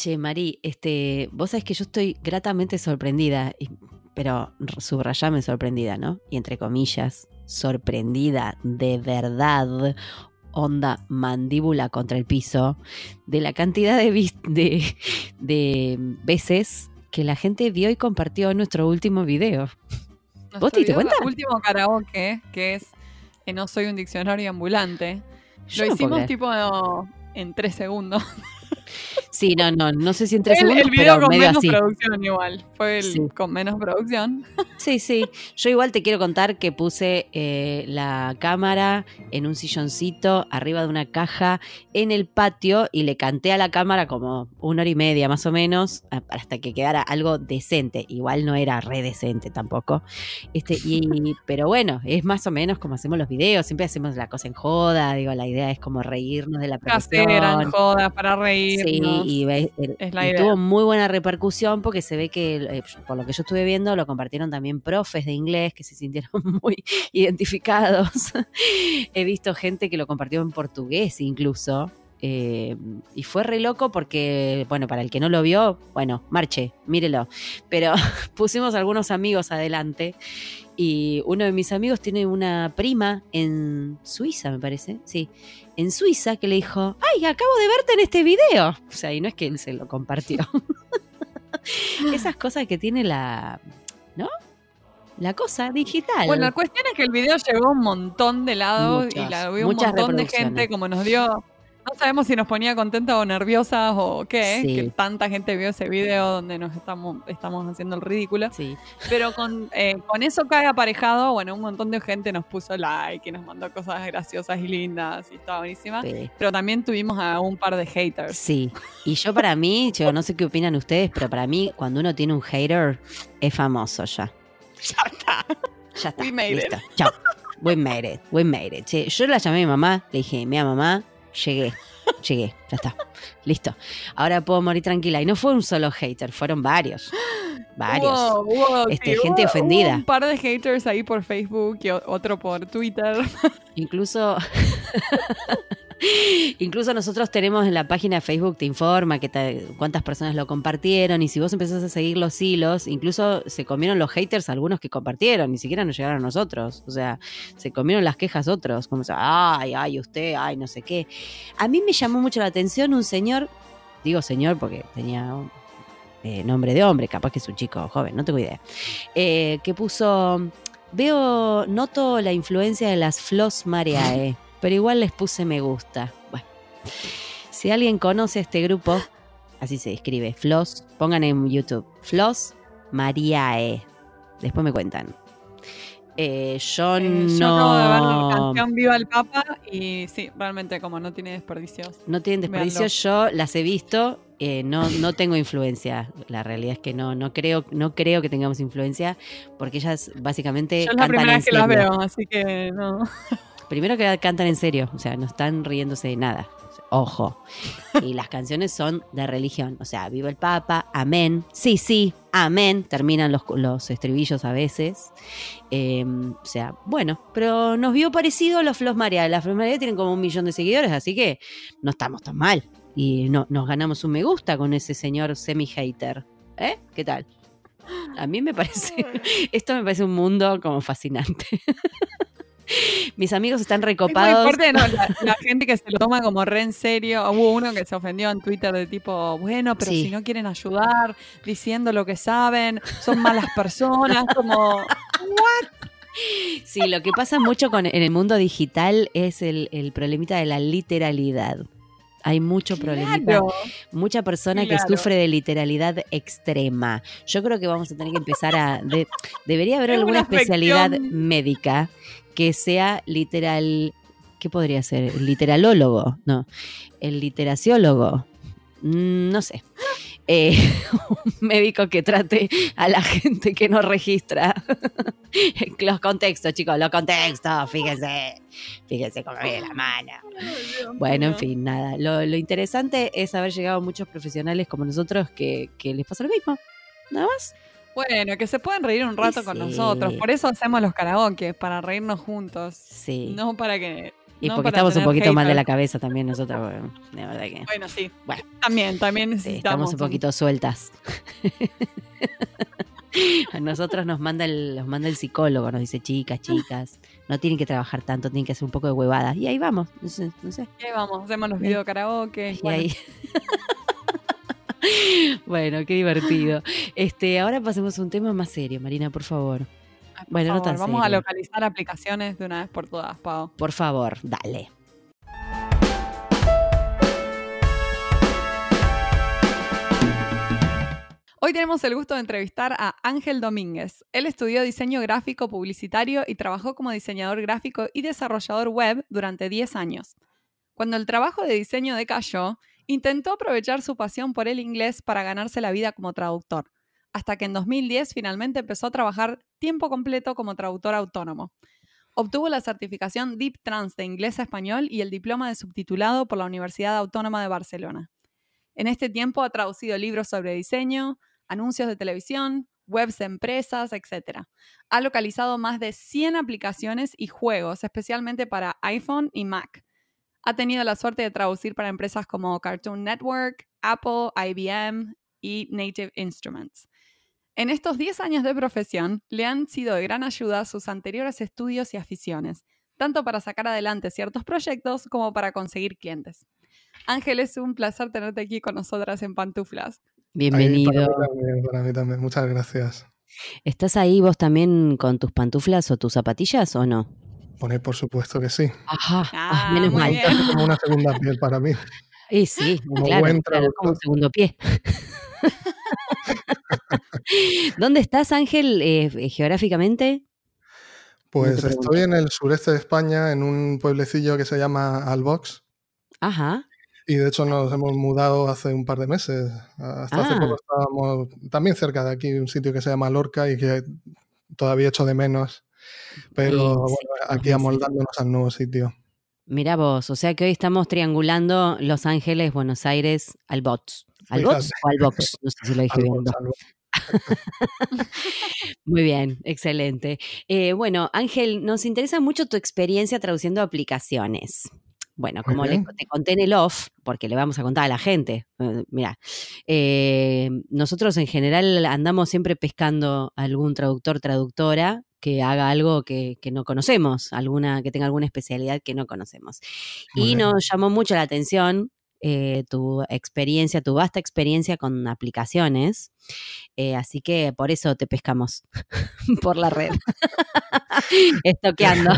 Che, Mari, este, vos sabés que yo estoy gratamente sorprendida, y- pero subrayame sorprendida, ¿no? Y entre comillas, sorprendida de verdad, onda mandíbula contra el piso, de la cantidad de, de, de veces que la gente vio y compartió nuestro último video. ¿Vos te diste cuenta? Último karaoke, que es eh, No soy un diccionario ambulante. Yo Lo no hicimos tipo en tres segundos. Sí, no, no, no sé si en tres el, segundos, el video pero con medio menos así. producción igual. Fue el Sí. con menos producción. Sí, sí. Yo igual te quiero contar que puse eh, la cámara en un silloncito arriba de una caja en el patio y le canté a la cámara como una hora y media más o menos hasta que quedara algo decente. Igual no era re decente tampoco. Este, y, pero bueno, es más o menos como hacemos los videos. Siempre hacemos la cosa en joda. Digo, la idea es como reírnos de la Casera, profesión. jodas para Sí, reírnos. y, tuvo muy buena repercusión porque se ve que, eh, por lo que yo estuve viendo, lo compartieron también profes de inglés que se sintieron muy identificados. He visto gente que lo compartió en portugués incluso. eh, y fue re loco porque, bueno, para el que no lo vio, bueno, marche, mírelo. Pero pusimos algunos amigos adelante y uno de mis amigos tiene una prima en Suiza, me parece, sí, en Suiza que le dijo, ay, acabo de verte en este video. O sea, y no es que él se lo compartió. Esas cosas que tiene la, ¿no? La cosa digital. Bueno, la cuestión es que el video llegó a un montón de lados y la vio un montón de gente, como nos dio. Sabemos si nos ponía contentas o nerviosas o qué, Sí. que tanta gente vio ese video donde nos estamos, estamos haciendo el ridículo. Sí, Pero con, eh, con eso cae aparejado, bueno, un montón de gente nos puso like y nos mandó cosas graciosas y lindas y estaba buenísima. sí. Pero también tuvimos a un par de haters. Sí, y yo para mí, yo no sé qué opinan ustedes, pero para mí cuando uno tiene un hater es famoso ya. Ya está. Ya está. We made listo. Chao. We made it. We made it. Che, yo la llamé a mi mamá, le dije, mira mamá, llegué. Llegué, ya está. Listo. Ahora puedo morir tranquila. Y no fue un solo hater, fueron varios. Varios. Este, gente ofendida. un par de haters ahí por Facebook y otro por Twitter. Incluso. Incluso nosotros tenemos en la página de Facebook, te informa que cuántas personas lo compartieron y si vos empezás a seguir los hilos, incluso se comieron los haters algunos que compartieron, ni siquiera nos llegaron a nosotros. O sea, se comieron las quejas otros, como, ay, ay, usted, ay, no sé qué. A mí me llamó mucho la atención un señor, digo señor porque tenía un, eh, nombre de hombre, capaz que es un chico joven, no tengo idea, eh, que puso, veo, noto la influencia de las Flos Mariae, pero igual les puse me gusta. Bueno, si alguien conoce este grupo, así se escribe, Flos, pongan en YouTube, Flos Mariae, después me cuentan. Eh, yo Eh, no... Yo acabo de ver la canción Viva el Papa y sí, realmente como no tiene desperdicios. No tienen desperdicio, Véanlo. yo las he visto, eh, no, no tengo influencia. La realidad es que no, no creo, no creo que tengamos influencia, porque ellas básicamente Yo es la primera vez que las veo, así que no. Primero que cantan en serio, o sea, no están riéndose de nada. Ojo. Y las canciones son de religión. O sea, viva el Papa, amén. Sí, sí, amén. Terminan los, los estribillos a veces. Eh, o sea, bueno, pero nos vio parecido a los Flos María. Las Flos María tienen como un millón de seguidores, así que no estamos tan mal. Y no, nos ganamos un me gusta con ese señor semi-hater. ¿Eh? ¿Qué tal? A mí me parece, esto me parece un mundo como fascinante. Mis amigos están Es recopados. fuerte, ¿no? La, la gente que se lo toma como re en serio. Hubo uno que se ofendió en Twitter de tipo, bueno, pero Sí. si no quieren ayudar diciendo lo que saben, son malas personas, como... Sí, lo que pasa mucho con, en el mundo digital es el, el problemita de la literalidad. Hay mucho problemita, Claro. mucha persona Claro. que sufre de literalidad extrema. Yo creo que vamos a tener que empezar a... de- debería haber Es alguna una especialidad médica que sea literal... ¿Qué podría ser? ¿El literalólogo? No. ¿El literaciólogo? Mm, No sé. Eh, un médico que trate a la gente que no registra. los contextos, chicos, los contextos, fíjense. Fíjense cómo viene la mano. Bueno, en fin, nada. Lo, lo interesante es haber llegado a muchos profesionales como nosotros que, que les pasa lo mismo. Nada más. Bueno, que se pueden reír un rato con Sí. nosotros. Por eso hacemos los karaoke, para reírnos juntos. Sí. No para que Y no porque estamos un poquito mal de la cabeza también nosotros, bueno, de verdad que. Bueno, sí. Bueno. También, también Sí, necesitamos. estamos un poquito sueltas. A nosotros nos manda el, nos manda el psicólogo, nos dice chicas, chicas, no tienen que trabajar tanto, tienen que hacer un poco de huevadas. Y ahí vamos, no sé, no sé. Y ahí vamos, hacemos los Sí. video karaoke. Y bueno. ahí. bueno, qué divertido. Este, ahora pasemos a un tema más serio, Marina, por favor. Ay, por bueno, no tan Vamos a localizar aplicaciones de una vez por todas, Pau. Por favor, dale. Hoy tenemos el gusto de entrevistar a Ángel Domínguez. Él estudió diseño gráfico publicitario y trabajó como diseñador gráfico y desarrollador web durante 10 años. Cuando el trabajo de diseño decayó, intentó aprovechar su pasión por el inglés para ganarse la vida como traductor, hasta que en 2010 finalmente empezó a trabajar tiempo completo como traductor autónomo. Obtuvo la certificación Deep Trans de inglés a español y el diploma de subtitulado por la Universidad Autónoma de Barcelona. En este tiempo ha traducido libros sobre diseño, anuncios de televisión, webs de empresas, etc. Ha localizado más de 100 aplicaciones y juegos, especialmente para iPhone y Mac. Ha tenido la suerte de traducir para empresas como Cartoon Network, Apple, IBM y Native Instruments. En estos 10 años de profesión, le han sido de gran ayuda sus anteriores estudios y aficiones, tanto para sacar adelante ciertos proyectos como para conseguir clientes. Ángel, es un placer tenerte aquí con nosotras en Pantuflas. Ay, Bienvenido. para, mí también, para mí también, muchas gracias. ¿Estás ahí vos también con tus pantuflas o tus zapatillas o no? Poner por supuesto que sí. Ajá, ah, Ah, menos mal. Es como una segunda piel para mí. Y sí, Como claro, buen claro, como segundo pie. ¿Dónde estás, Ángel, eh, geográficamente? Pues estoy en el sureste de España, en un pueblecillo que se llama Albox. Ajá. Y de hecho nos hemos mudado hace un par de meses. Hasta hace Ah. poco estábamos también cerca de aquí, un sitio que se llama Lorca y que todavía echo de menos. Pero bueno, aquí amoldándonos al nuevo sitio. Mira vos, o sea que hoy estamos triangulando Los Ángeles, Buenos Aires, Albots. ¿Albots Fíjate. o Albox? No sé si lo dije bien. Muy bien, excelente. Eh, bueno, Ángel, nos interesa mucho tu experiencia traduciendo aplicaciones. Bueno, como le- te conté en el off, porque le vamos a contar a la gente, eh, mira, eh, nosotros en general andamos siempre pescando algún traductor, traductora que haga algo que, que no conocemos, alguna que tenga alguna especialidad que no conocemos. Muy Y bien. nos llamó mucho la atención eh, tu experiencia, tu vasta experiencia con aplicaciones. Eh, así que por eso te pescamos por la red. Estoqueando.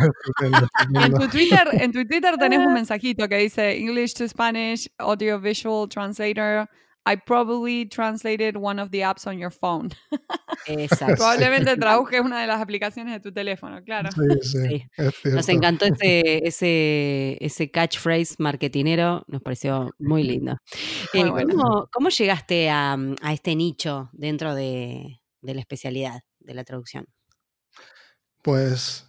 En tu Twitter, en tu Twitter tenés un mensajito que dice English to Spanish Audio Visual Translator. I probably translated one of the apps on your phone. Exacto. Probablemente traduje una de las aplicaciones de tu teléfono, claro. Sí, sí, Sí. es cierto. Nos encantó ese, ese, ese catchphrase marketinero, nos pareció muy lindo. Muy Eh, bueno. ¿cómo, cómo llegaste a, a este nicho dentro de, de la especialidad de la traducción? Pues,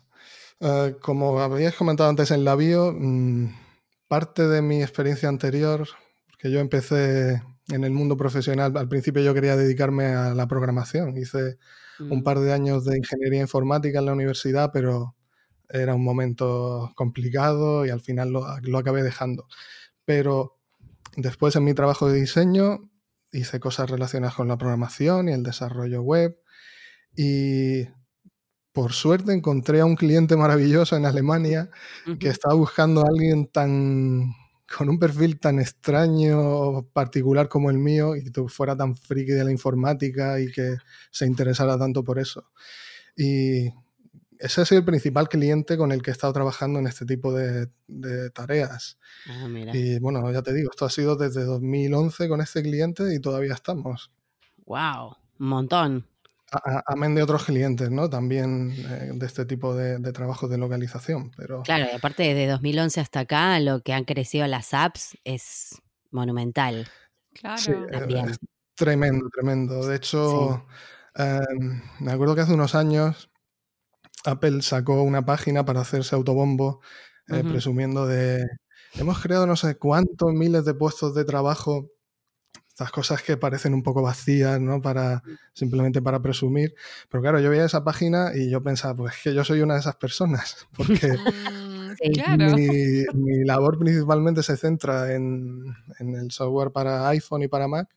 eh, como habías comentado antes en la bio, mm, parte de mi experiencia anterior, que yo empecé en el mundo profesional, al principio yo quería dedicarme a la programación. Hice un Mm, par de años de ingeniería informática en la universidad, pero era un momento complicado y al final lo, lo acabé dejando. Pero después en mi trabajo de diseño hice cosas relacionadas con la programación y el desarrollo web y por suerte encontré a un cliente maravilloso en Alemania que estaba buscando a alguien tan con un perfil tan extraño o particular como el mío y que fuera tan friki de la informática y que se interesara tanto por eso. Y ese ha sido el principal cliente con el que he estado trabajando en este tipo de, de tareas. Ah, mira. Y bueno, ya te digo, esto ha sido desde 2011 con este cliente y todavía estamos. Wow, un montón. Amén de otros clientes, ¿no? También eh, de este tipo de, de trabajos de localización. Pero Claro, y aparte desde 2011 hasta acá, lo que han crecido las apps es monumental Claro. sí, eh, también. es tremendo, tremendo. De hecho, em, me acuerdo que hace unos años Apple sacó una página para hacerse autobombo, eh, presumiendo de hemos creado no sé cuántos miles de puestos de trabajo. Estas cosas que parecen un poco vacías, ¿no? Para, simplemente para presumir. Pero claro, yo veía esa página y yo pensaba, pues que yo soy una de esas personas. Porque Mm, mi, labor principalmente se centra en, el software para iPhone y para Mac.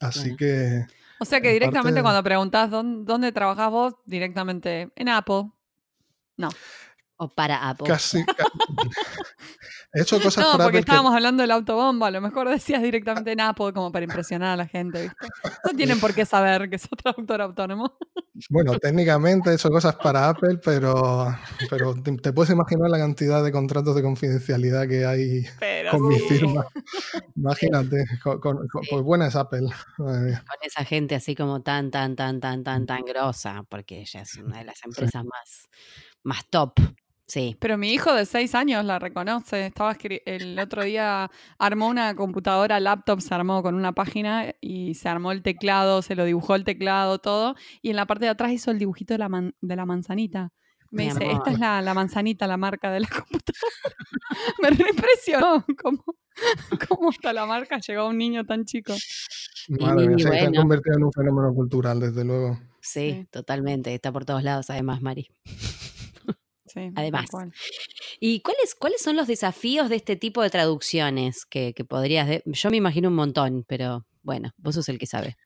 Así que. O sea que directamente cuando preguntas dónde, dónde trabajas vos, directamente en Apple. No. O para Apple. Casi. He hecho cosas no, para porque estábamos hablando del autobomba. A lo mejor decías directamente en Apple como para impresionar a la gente, ¿viste? No tienen por qué saber que sos traductor autónomo. Bueno, técnicamente he hecho cosas para Apple, pero, pero te, puedes imaginar la cantidad de contratos de confidencialidad que hay con mi firma. Imagínate, pues buena es Apple. Con esa gente así como tan, tan, tan, tan, tan, tan grosa, porque ella es una de las empresas más, más top Sí. Pero mi hijo de seis años la reconoce. Estaba el otro día armó una computadora, laptop, se armó con una página y se armó el teclado, se lo dibujó el teclado, todo. Y en la parte de atrás hizo el dibujito de la, de la manzanita. Me dice, esta es la, manzanita, la marca de la computadora. Me impresionó cómo, cómo hasta la marca llegó a un niño tan chico. Madre mía, se ha convertido en un fenómeno cultural, desde luego. sí, totalmente. Está por todos lados, además, Mari. Además. ¿Y cuáles, cuáles son los desafíos de este tipo de traducciones que, podrías... yo me imagino un montón, pero bueno, vos sos el que sabe.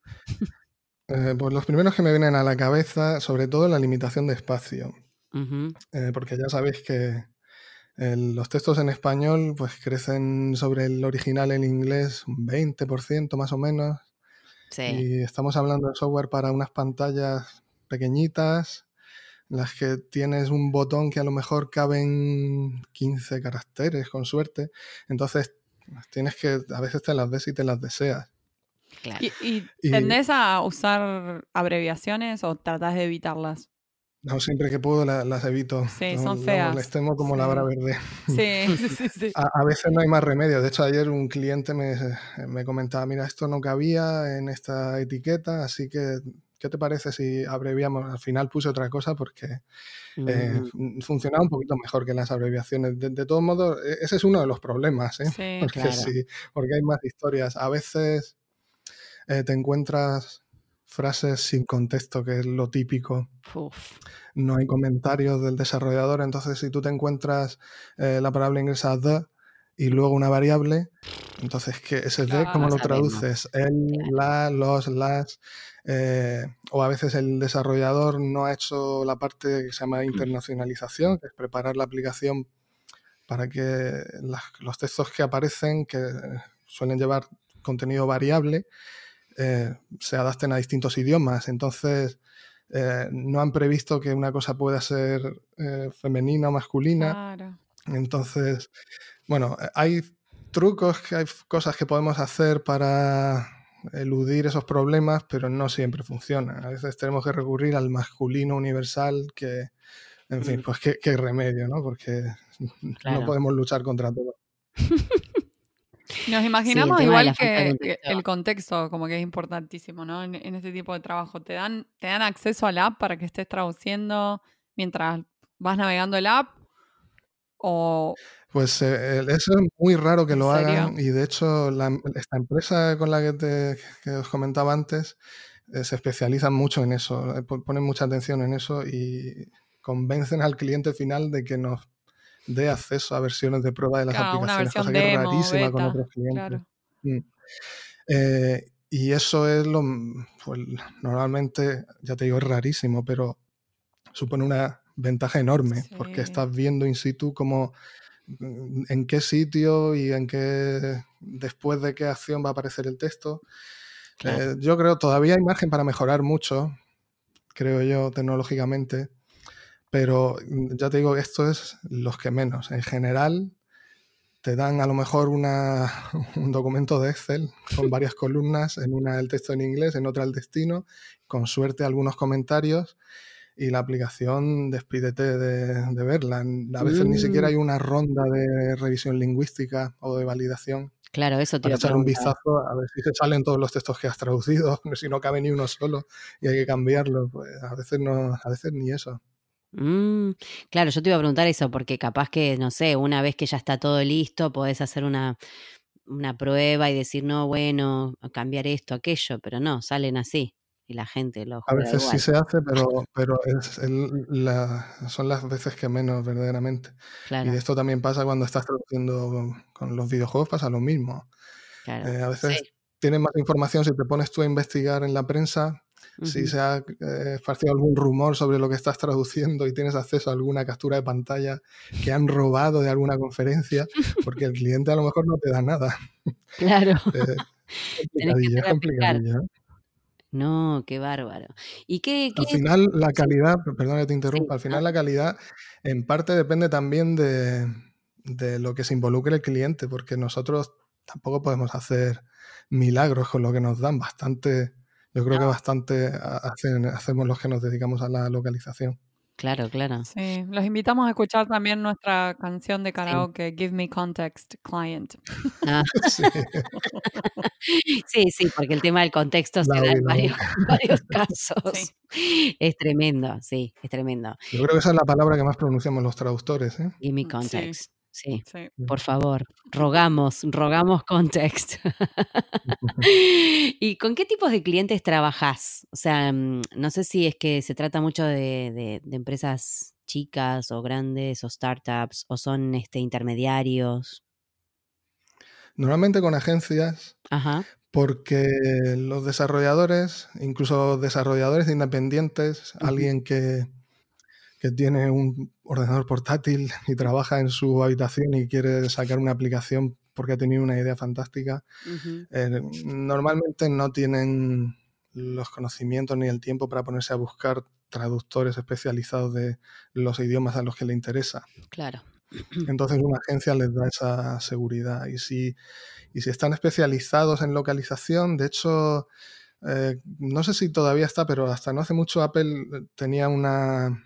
Eh, pues los primeros que me vienen a la cabeza, sobre todo la limitación de espacio. Eh, porque ya sabéis que los textos en español pues crecen sobre el original en inglés un 20% más o menos. Sí. Y estamos hablando de software para unas pantallas pequeñitas las que tienes un botón que a lo mejor caben 15 caracteres con suerte. Entonces tienes que, a veces te las ves y te las deseas. ¿Y, y, tendés a usar abreviaciones o tratás de evitarlas? No, siempre que puedo las evito. Sí, son feas. les temo como la vara verde. Sí, sí, sí. A, veces no hay más remedio. De hecho, ayer un cliente me, me comentaba, mira, esto no cabía en esta etiqueta, así que ¿qué te parece si abreviamos? Al final puse otra cosa porque eh, mm. funcionaba un poquito mejor que las abreviaciones. De, todos modos, e, ese es uno de los problemas, ¿eh? porque, sí, porque hay más historias. A veces eh, te encuentras frases sin contexto, que es lo típico. No hay comentarios del desarrollador, entonces si tú te encuentras la palabra inglesa the y luego una variable, entonces, ¿qué, ese de cómo lo traduces? El, la, los, las. Eh, o a veces el desarrollador no ha hecho la parte que se llama internacionalización, que es preparar la aplicación para que los textos que aparecen, que suelen llevar contenido variable, eh, se adapten a distintos idiomas. Entonces, eh, no han previsto que una cosa pueda ser femenina o masculina. Entonces, bueno, hay trucos, que hay cosas que podemos hacer para eludir esos problemas, pero no siempre funciona. A veces tenemos que recurrir al masculino universal que, en fin, mm. pues qué, remedio, ¿no? Porque no podemos luchar contra todo. Nos imaginamos igual que, el contexto como que es importantísimo, ¿no? En, en, este tipo de trabajo. ¿Te dan, ¿Te dan acceso al app para que estés traduciendo mientras vas navegando el app? ¿O pues eh, eso es muy raro que lo hagan y de hecho esta empresa con la que, te, os comentaba antes eh, se especializan mucho en eso, eh, ponen mucha atención en eso y convencen al cliente final de que nos dé acceso a versiones de prueba de las aplicaciones, cosa que es rarísima con otros clientes. Mm. y eso es lo, pues, normalmente, ya te digo, es rarísimo, pero supone una ventaja enorme porque estás viendo in situ cómo en qué sitio y en qué después de qué acción va a aparecer el texto. Eh, yo creo todavía hay margen para mejorar mucho, creo yo, tecnológicamente, pero mm, ya te digo, esto es los que menos. En general, te dan a lo mejor una, un documento de Excel con varias columnas, en una el texto en inglés, en otra el destino, con suerte algunos comentarios y la aplicación despídete de, verla. A veces ni siquiera hay mm. una ronda de revisión lingüística o de validación. Claro, eso te Para echar un vistazo a ver si se salen todos los textos que has traducido, si no cabe ni uno solo y hay que cambiarlo. Pues a veces no, a veces ni eso. Mm, claro, yo te iba a preguntar eso, porque capaz que, no sé, una vez que ya está todo listo, podés hacer una, una prueba y decir, no, bueno, cambiar esto, aquello, pero no, salen así. Y la gente lo A veces sí se hace, pero, pero es el- la- son las veces que menos, verdaderamente. Y esto también pasa cuando estás traduciendo con los videojuegos, pasa lo mismo. claro. Eh, a veces Sí. tienes más información si te pones tú a investigar en la prensa, si se ha eh, esparcido algún rumor sobre lo que estás traduciendo y tienes acceso a alguna captura de pantalla que han robado de alguna conferencia, porque el cliente a lo mejor no te da nada. Claro. Eh, Tenés que No, qué bárbaro. ¿Y qué, Al final la calidad, perdón que te sí. interrumpa, al Ah, final la calidad en parte depende también de, de lo que se involucre el cliente, porque nosotros tampoco podemos hacer milagros con lo que nos dan, bastante, yo creo que bastante ha- hacen- hacemos los que nos dedicamos a la localización. Claro, claro. Sí, los invitamos a escuchar también nuestra canción de Sí. karaoke, Give Me Context, Client. Ah, Sí, sí, sí, porque el tema del contexto se da en varios, Sí, casos. Es tremendo, sí, es tremendo. Yo creo que esa es la palabra que más pronunciamos los traductores. ¿eh? Give me context. Sí, sí. por favor, rogamos, rogamos context. ¿Y con qué tipos de clientes trabajás? O sea, mm, no sé si es que se trata mucho de, de- de empresas chicas o grandes o startups o son este, intermediarios. Normalmente con agencias, Ajá. porque los desarrolladores, incluso desarrolladores independientes, alguien que, que tiene un ordenador portátil y trabaja en su habitación y quiere sacar una aplicación porque ha tenido una idea fantástica, eh, normalmente no tienen los conocimientos ni el tiempo para ponerse a buscar traductores especializados de los idiomas a los que le interesa. Claro. Entonces una agencia les da esa seguridad. Y si, y si están especializados en localización, de hecho, eh, no sé si todavía está, pero hasta no hace mucho Apple tenía una,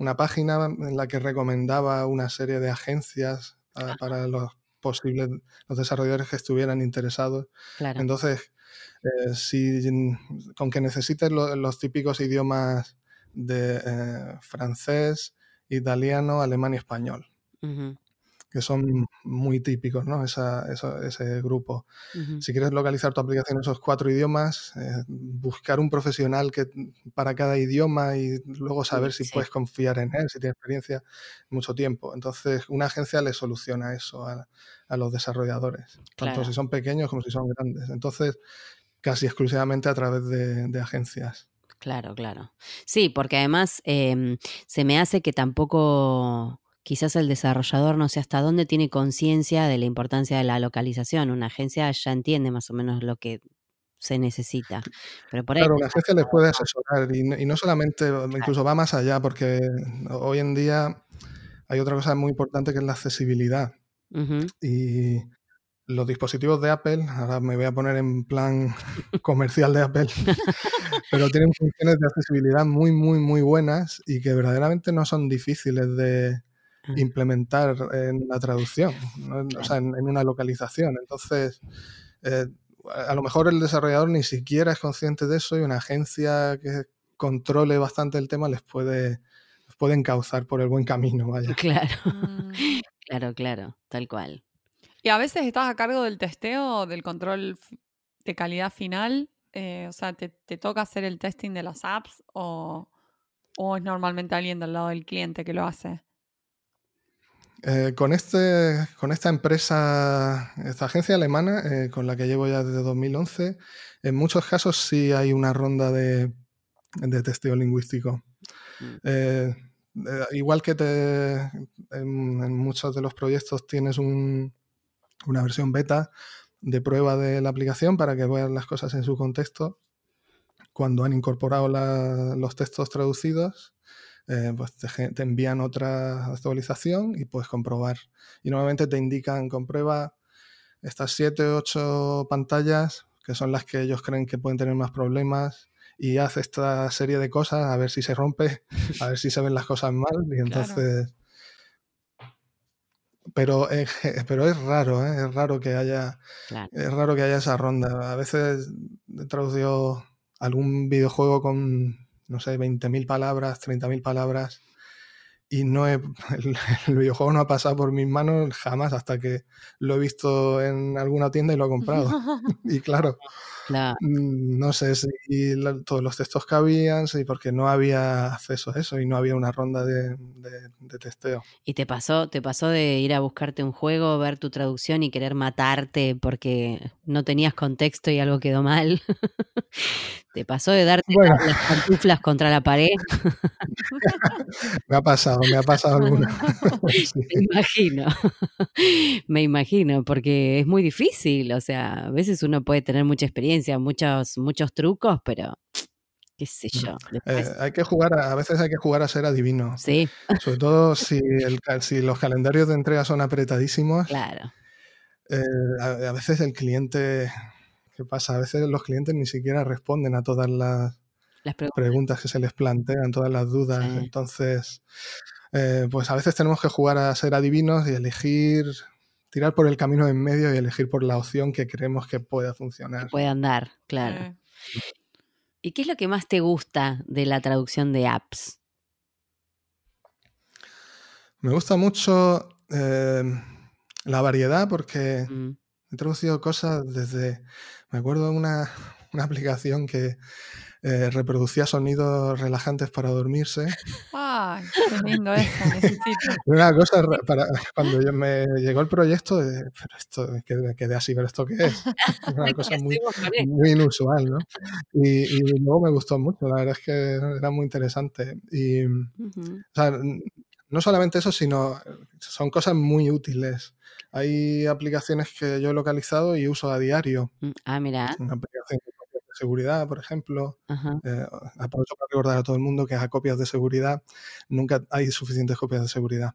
una página en la que recomendaba una serie de agencias ah, para los posibles los desarrolladores que estuvieran interesados. Claro. Entonces, eh, si con que necesites lo- los típicos idiomas de eh, francés, italiano, alemán y español ujú, que son muy típicos, ¿no? Esa- ese grupo. Si quieres localizar tu aplicación en esos cuatro idiomas, eh, buscar un profesional que, para cada idioma y luego saber si sí. puedes confiar en él, si tiene experiencia, mucho tiempo. Entonces, una agencia le soluciona eso a, a los desarrolladores, tanto Claro. si son pequeños como si son grandes. Entonces, casi exclusivamente a través de, de agencias. Claro, claro. Sí, porque además em, se me hace que tampoco quizás el desarrollador no sé hasta dónde tiene conciencia de la importancia de la localización. Una agencia ya entiende más o menos lo que se necesita. Pero por ahí Claro, la agencia les puede asesorar y, no- y no solamente, Claro. incluso va más allá, porque hoy en día hay otra cosa muy importante que es la accesibilidad. Y los dispositivos de Apple, ahora me voy a poner en plan comercial de Apple, pero tienen funciones de accesibilidad muy, muy, muy buenas y que verdaderamente no son difíciles de implementar en la traducción, ¿no? o sea, en, en una localización. Entonces, eh, a lo mejor el desarrollador ni siquiera es consciente de eso y una agencia que controle bastante el tema les puede, les puede encauzar por el buen camino, vaya. Claro, Mm. claro, claro, tal cual. ¿Y a veces estás a cargo del testeo, del control de calidad final? Eh, o sea, ¿te, te toca hacer el testing de las apps o, o es normalmente alguien del lado del cliente que lo hace? Eh, con, este, con esta empresa, esta agencia alemana, eh, con la que llevo ya desde 2011, en muchos casos sí hay una ronda de, de testeo lingüístico. Mm, Eh, eh, igual que te, en, en muchos de los proyectos tienes un- una versión beta de prueba de la aplicación para que veas las cosas en su contexto. Cuando han incorporado la- los textos traducidos, eh, pues te, envían otra actualización y puedes comprobar. Y normalmente te indican, comprueba estas 7 o 8 pantallas, que son las que ellos creen que pueden tener más problemas, y haz esta serie de cosas a ver si se rompe, a ver si se ven las cosas mal, y Claro. entonces... Pero, eh, pero es raro, ¿eh? es raro que haya claro. es raro que haya esa ronda. A veces he traducido algún videojuego con, no sé, 20.000 palabras, 30.000 palabras, y no he, el, el videojuego no ha pasado por mis manos jamás hasta que lo he visto en alguna tienda y lo he comprado. Y claro, mm, no sé si todos los textos cabían, sí, porque no había acceso a eso y no había una ronda de, testeo. ¿Y te pasó, te pasó de ir a buscarte un juego, ver tu traducción y querer matarte porque no tenías contexto y algo quedó mal? ¿Te pasó de darte las pantuflas contra la pared? me ha pasado, me ha pasado alguna. Me imagino, me imagino, porque es muy difícil, o sea, a veces uno puede tener mucha experiencia, muchos, muchos trucos, pero qué sé yo. Eh, hay que jugar, a, veces hay que jugar a ser adivino. Sí. Sobre todo si, si los calendarios de entrega son apretadísimos. Claro. Eh, a, veces el cliente, ¿qué pasa? A veces los clientes ni siquiera responden a todas las, preguntas. que se les plantean, todas las dudas. Entonces, eh, pues a veces tenemos que jugar a ser adivinos y elegir tirar por el camino en medio y elegir por la opción que creemos que pueda funcionar. puede andar, claro. ¿Y qué es lo que más te gusta de la traducción de apps? Me gusta mucho eh, la variedad porque mm. he traducido cosas desde, me acuerdo de una, una aplicación que eh, reproducía sonidos relajantes para dormirse. ¡Ay, qué lindo eso! Necesito. Una cosa, para, cuando me llegó el proyecto, pero esto quedé, así, pero ¿esto qué es? Una cosa muy, muy inusual, ¿no? Y, luego me gustó mucho, la verdad es que era muy interesante. Y, o sea, no solamente eso, sino son cosas muy útiles. Hay aplicaciones que yo he localizado y uso a diario. Mm, ah, mira. Una aplicación seguridad, por ejemplo. Eh, aprovecho para recordar a todo el mundo que a copias de seguridad nunca hay suficientes copias de seguridad.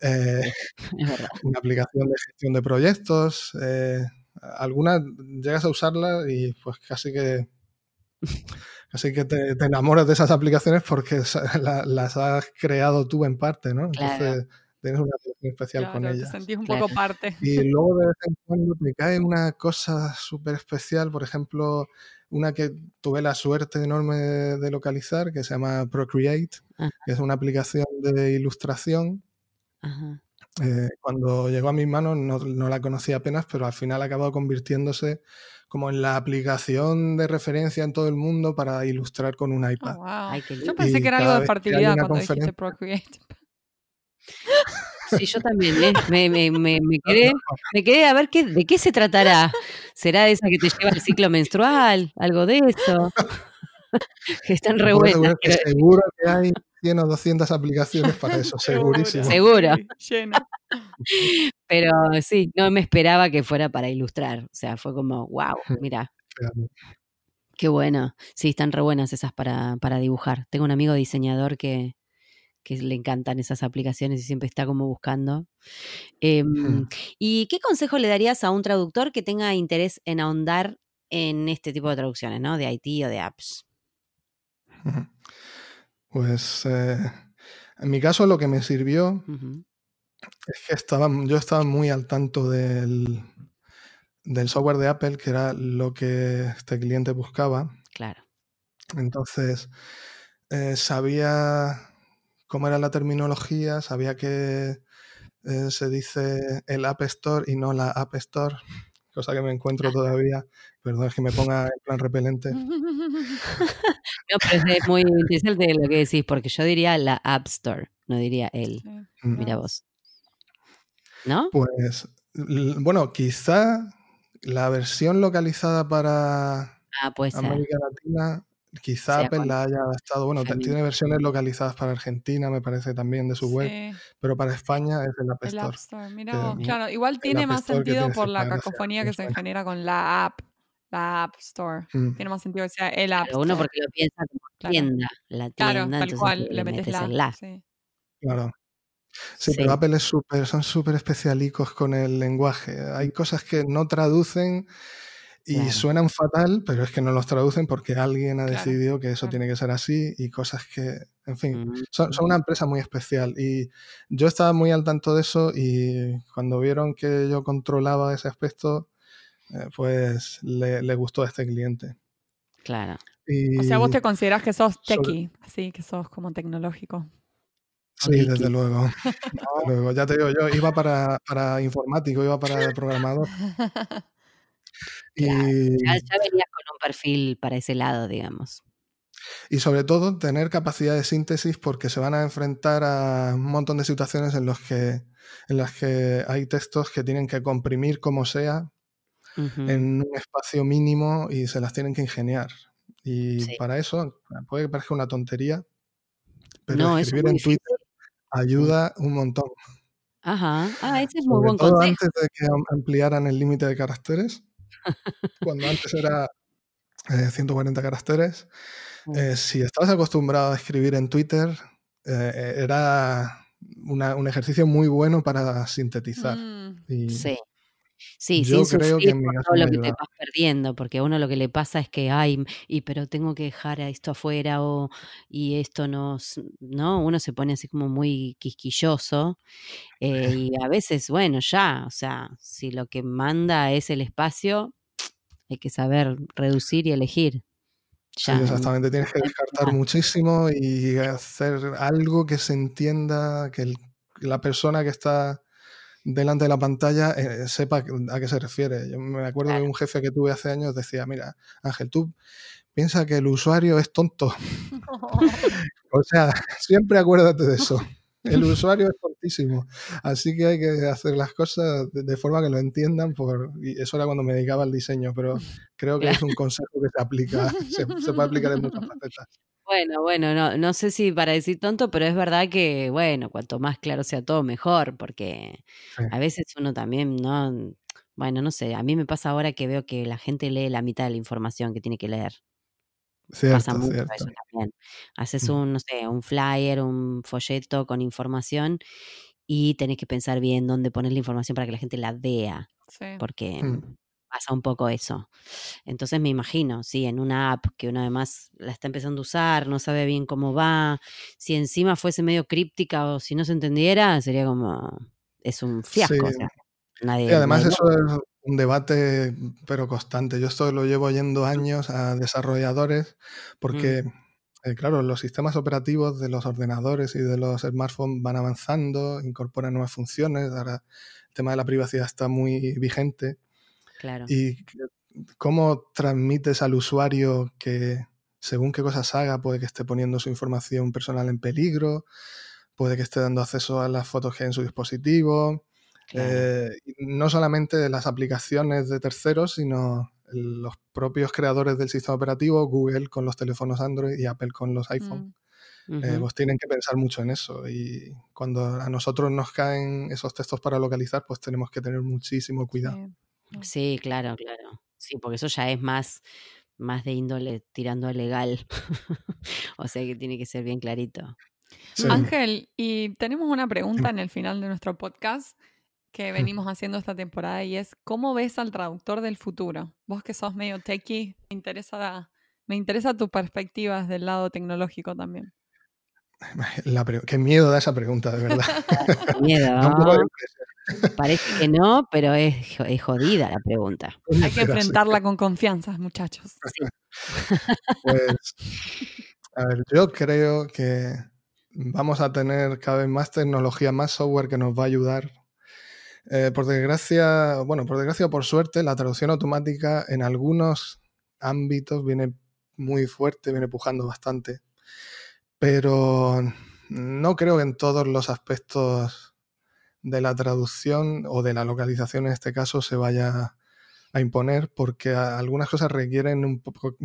Eh, una aplicación de gestión de proyectos. Eh, algunas llegas a usarla y pues casi que casi que te, enamoras de esas aplicaciones porque las has creado tú en parte, ¿no? Entonces tienes una relación especial con ellas. Te sentís un poco parte. Y luego de vez en cuando te cae una cosa súper especial, por ejemplo, una que tuve la suerte enorme de, localizar, que se llama Procreate, que es una aplicación de ilustración. Eh, cuando llegó a mis manos no, la conocía apenas, pero al final ha acabado convirtiéndose como en la aplicación de referencia en todo el mundo para ilustrar con un iPad. Oh, yo pensé que era algo de fertilidad cuando dijiste Procreate. Sí, yo también, ¿eh? me, me, me, me, quedé, me quedé a ver qué, de qué se tratará. ¿Será esa que te lleva el ciclo menstrual? ¿Algo de eso? que están re buenas. Seguro que hay 100 o 200 aplicaciones para eso, segurísimo. Seguro. Pero sí, no me esperaba que fuera para ilustrar. O sea, fue como, wow, mira. Qué bueno. Sí, están re buenas esas para, para dibujar. Tengo un amigo diseñador que, que le encantan esas aplicaciones y siempre está como buscando. Em, ¿Y qué consejo le darías a un traductor que tenga interés en ahondar en este tipo de traducciones, ¿no? De IT o de apps. Pues eh, en mi caso lo que me sirvió es que estaba, yo estaba muy al tanto del, del software de Apple, que era lo que este cliente buscaba. Claro. Entonces, eh, sabía cómo era la terminología, sabía que eh, se dice el App Store y no la App Store, cosa que me encuentro todavía. Perdón, es que me ponga en plan repelente. No, pero es muy interesante lo que decís, porque yo diría la App Store, no diría él. Mm. Mira vos. ¿No? Pues, bueno, quizá la versión localizada para ah, América Latina Quizá Apple la haya adaptado, bueno, tiene versiones localizadas para Argentina, me parece también de su web, pero para España es el App Store. El App Store. Mira, claro, igual tiene más sentido por la cacofonía que se genera con la app, la App Store. Mm. Tiene más sentido que sea el App Store. Uno porque lo piensa como tienda, la tienda, claro, tal cual, le metes, la. Sí. Claro. Sí, pero Apple es súper, son súper especialicos con el lenguaje. Hay cosas que no traducen y suenan fatal, pero es que no los traducen porque alguien ha decidido que eso tiene que ser así y cosas que, en fin, son, una empresa muy especial. Y yo estaba muy al tanto de eso y cuando vieron que yo controlaba ese aspecto, eh, pues le, gustó a este cliente. Claro. o sea, vos te considerás que sos techie, así que sos como tecnológico. Sí, desde luego. luego. Ya te digo, yo iba para, para informático, iba para programador. Y... Ya, venías un perfil para ese lado, digamos. Y sobre todo tener capacidad de síntesis porque se van a enfrentar a un montón de situaciones en, los que, en las que hay textos que tienen que comprimir como sea en un espacio mínimo y se las tienen que ingeniar. Y para eso, puede que parezca una tontería, pero escribir en Twitter ayuda un montón. Ajá, ah, ese es muy buen todo antes de que ampliaran el límite de caracteres, cuando antes era 140 eh, caracteres, eh, si estabas acostumbrado a escribir en Twitter, eh, era un ejercicio muy bueno para sintetizar. Mm. sí. Sí, yo creo que todo lo que te vas perdiendo, porque a uno lo que le pasa es que, ay, y pero tengo que dejar a esto afuera o y esto no, no, uno se pone así como muy quisquilloso eh, y a veces, bueno, ya, o sea, si lo que manda es el espacio, hay que saber reducir y elegir. Sí, exactamente. Tienes que descartar muchísimo y hacer algo que se entienda, que la persona que está delante de la pantalla eh, sepa a qué se refiere. Yo me acuerdo de un jefe que tuve hace años, decía, mira, Ángel, tú piensa que el usuario es tonto. o sea, siempre acuérdate de eso. El usuario es tontísimo. Así que hay que hacer las cosas de, forma que lo entiendan. Por, y eso era cuando me dedicaba al diseño, pero creo que es un consejo que se aplica, se, puede aplicar en muchas facetas. Bueno, bueno, no, no sé si para decir tonto, pero es verdad que, bueno, cuanto más claro sea todo, mejor, porque a veces uno también, ¿no? Bueno, no sé, a mí me pasa ahora que veo que la gente lee la mitad de la información que tiene que leer. Pasa mucho eso también. Haces mm. un, no sé, un flyer, un folleto con información y tenés que pensar bien dónde poner la información para que la gente la vea. Porque mm. Pasa un poco eso. Entonces me imagino, sí, en una app que uno además la está empezando a usar, no sabe bien cómo va, si encima fuese medio críptica o si no se entendiera, sería como, es un fiasco. y además eso es un debate, pero constante. Yo esto lo llevo yendo años a desarrolladores porque, mm. eh, claro, los sistemas operativos de los ordenadores y de los smartphones van avanzando, incorporan nuevas funciones. Ahora el tema de la privacidad está muy vigente. Claro. Y cómo transmites al usuario que según qué cosas haga, puede que esté poniendo su información personal en peligro, puede que esté dando acceso a las fotos que hay en su dispositivo, eh, no solamente las aplicaciones de terceros, sino los propios creadores del sistema operativo, Google con los teléfonos Android y Apple con los iPhone. Mm. Eh, pues tienen que pensar mucho en eso y cuando a nosotros nos caen esos textos para localizar, pues tenemos que tener muchísimo cuidado. Sí, claro, claro. Sí, porque eso ya es más, más de índole tirando a legal. o sea que tiene que ser bien clarito. Ángel, y tenemos una pregunta en el final de nuestro podcast que venimos haciendo esta temporada y es ¿cómo ves al traductor del futuro? Vos que sos medio techie, me interesa, me interesa tu perspectiva del lado tecnológico también. qué miedo da esa pregunta, de verdad. miedo. Parece que no, pero es, jodida la pregunta. Hay que enfrentarla con confianza, muchachos. Pues, a ver, yo creo que vamos a tener cada vez más tecnología, más software que nos va a ayudar eh, por desgracia, bueno, por desgracia o por suerte, la traducción automática en algunos ámbitos viene muy fuerte, viene pujando bastante. Pero no creo que en todos los aspectos de la traducción o de la localización en este caso se vaya a imponer porque algunas cosas requieren un,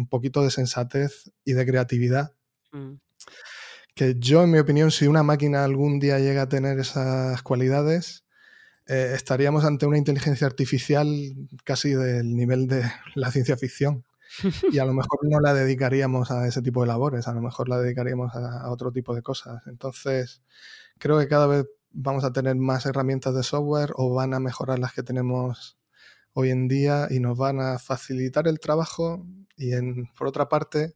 poquito de sensatez y de creatividad. Mm. Que yo, en mi opinión, si una máquina algún día llega a tener esas cualidades, eh, estaríamos ante una inteligencia artificial casi del nivel de la ciencia ficción. Y a lo mejor no la dedicaríamos a ese tipo de labores, a lo mejor la dedicaríamos a, otro tipo de cosas. Entonces, creo que cada vez vamos a tener más herramientas de software o van a mejorar las que tenemos hoy en día y nos van a facilitar el trabajo y en, por otra parte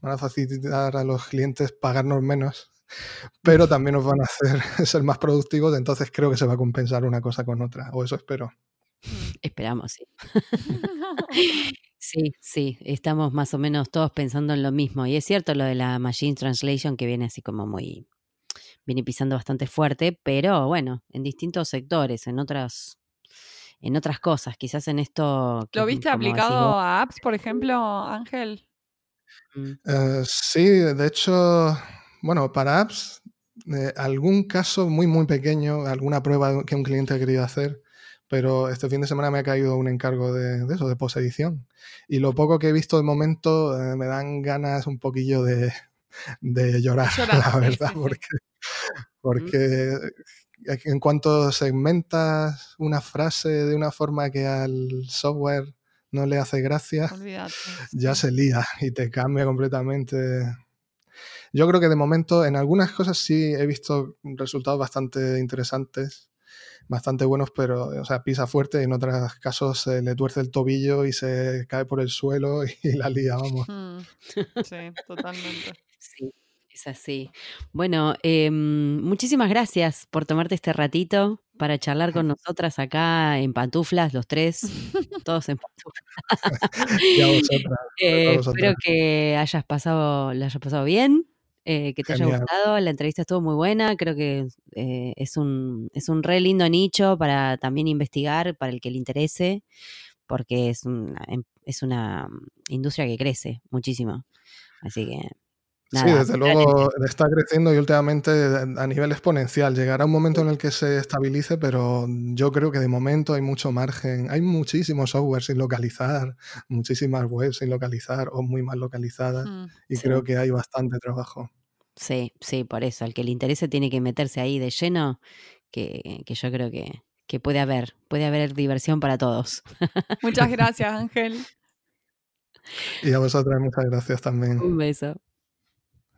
van a facilitar a los clientes pagarnos menos pero también nos van a hacer ser más productivos, entonces creo que se va a compensar una cosa con otra, o eso espero. Esperamos, sí. sí, sí, estamos más o menos todos pensando en lo mismo. Y es cierto lo de la Machine Translation que viene así como muy, viene pisando bastante fuerte, pero bueno, en distintos sectores, en otras, en otras cosas, quizás en esto. ¿Lo viste aplicado a apps, por ejemplo, Ángel? Eh, sí, de hecho, bueno, para apps, eh, algún caso muy, muy pequeño, alguna prueba que un cliente ha querido hacer, pero este fin de semana me ha caído un encargo de, eso, de posedición. Y lo poco que he visto de momento eh, me dan ganas un poquillo de, llorar, la verdad, porque, porque en cuanto segmentas una frase de una forma que al software no le hace gracia, ya se lía y te cambia completamente. Yo creo que de momento en algunas cosas sí he visto resultados bastante interesantes, bastante buenos, pero o sea, pisa fuerte y en otros casos se le tuerce el tobillo y se cae por el suelo y la lía, vamos. Sí, totalmente. Sí. Es así. Bueno, em, muchísimas gracias por tomarte este ratito para charlar con nosotras acá en pantuflas, los tres, todos en pantuflas. Eh, espero que hayas pasado, lo hayas pasado bien, eh, que te haya gustado. La entrevista estuvo muy buena. Creo que eh, es un es un re lindo nicho para también investigar, para el que le interese, porque es una, em, es una industria que crece muchísimo. Así que sí, desde luego está creciendo y últimamente a nivel exponencial. Llegará un momento en el que se estabilice, pero yo creo que de momento hay mucho margen. Hay muchísimos software sin localizar, muchísimas webs sin localizar o muy mal localizadas mm, y creo que hay bastante trabajo. Sí, sí, por eso. Al que le interese tiene que meterse ahí de lleno, que, que yo creo que, que puede haber, puede haber diversión para todos. Muchas gracias, Ángel. Y a vosotras muchas gracias también. Un beso.